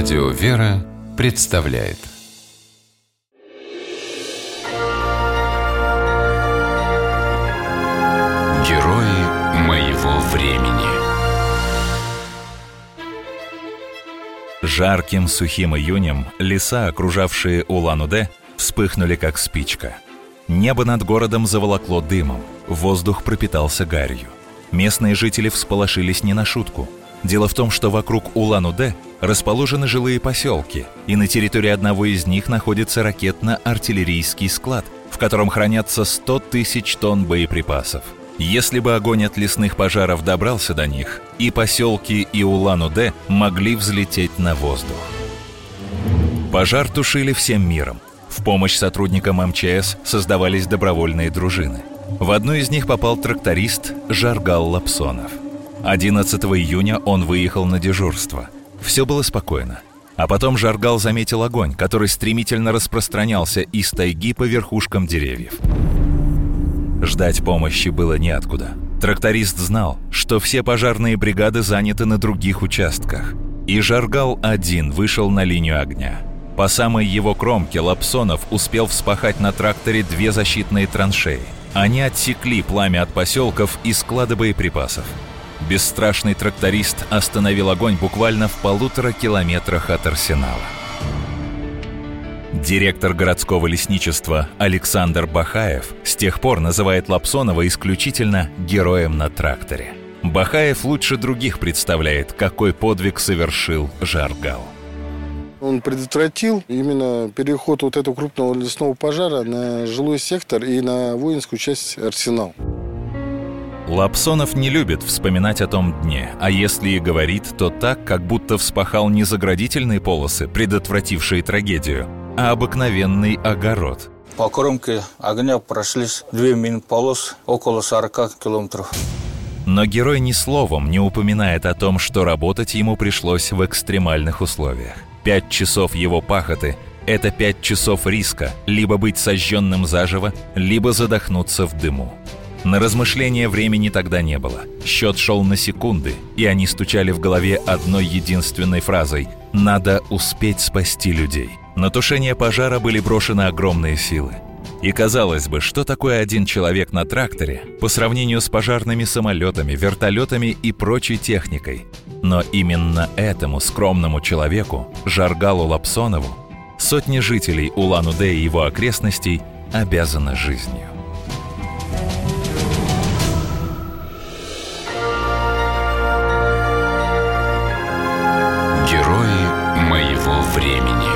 Радио «Вера» представляет Герои моего времени Жарким сухим июнем леса, окружавшие Улан-Удэ, вспыхнули как спичка. Небо над городом заволокло дымом, воздух пропитался гарью. Местные жители всполошились не на шутку. Дело в том, что вокруг Улан-Удэ расположены жилые поселки, и на территории одного из них находится ракетно-артиллерийский склад, в котором хранятся 100 тысяч тонн боеприпасов. Если бы огонь от лесных пожаров добрался до них, и поселки, и Улан-Удэ могли взлететь на воздух. Пожар тушили всем миром. В помощь сотрудникам МЧС создавались добровольные дружины. В одну из них попал тракторист Жаргал Лапсонов. 11 июня он выехал на дежурство – все было спокойно. А потом Жаргал заметил огонь, который стремительно распространялся из тайги по верхушкам деревьев. Ждать помощи было неоткуда. Тракторист знал, что все пожарные бригады заняты на других участках. И Жаргал один вышел на линию огня. По самой его кромке Лапсонов успел вспахать на тракторе две защитные траншеи. Они отсекли пламя от поселков и склада боеприпасов. Бесстрашный тракторист остановил огонь буквально в полутора километрах от арсенала. Директор городского лесничества Александр Бахаев с тех пор называет Лапсонова исключительно «героем на тракторе». Бахаев лучше других представляет, какой подвиг совершил Жаргал. Он предотвратил именно переход вот этого крупного лесного пожара на жилой сектор и на воинскую часть арсенал. Лапсонов не любит вспоминать о том дне, а если и говорит, то так, как будто вспахал не заградительные полосы, предотвратившие трагедию, а обыкновенный огород. По кромке огня прошлись две мин-полос около 40 километров. Но герой ни словом не упоминает о том, что работать ему пришлось в экстремальных условиях. Пять часов его пахоты – это пять часов риска либо быть сожженным заживо, либо задохнуться в дыму. На размышления времени тогда не было. Счет шел на секунды, и они стучали в голове одной единственной фразой «Надо успеть спасти людей». На тушение пожара были брошены огромные силы. И казалось бы, что такое один человек на тракторе по сравнению с пожарными самолетами, вертолетами и прочей техникой. Но именно этому скромному человеку, Жаргалу Лапсонову, сотни жителей Улан-Удэ и его окрестностей обязаны жизнью. Времени.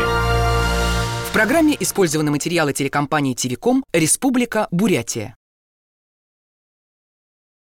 В программе использованы материалы телекомпании «Телеком» Республика Бурятия.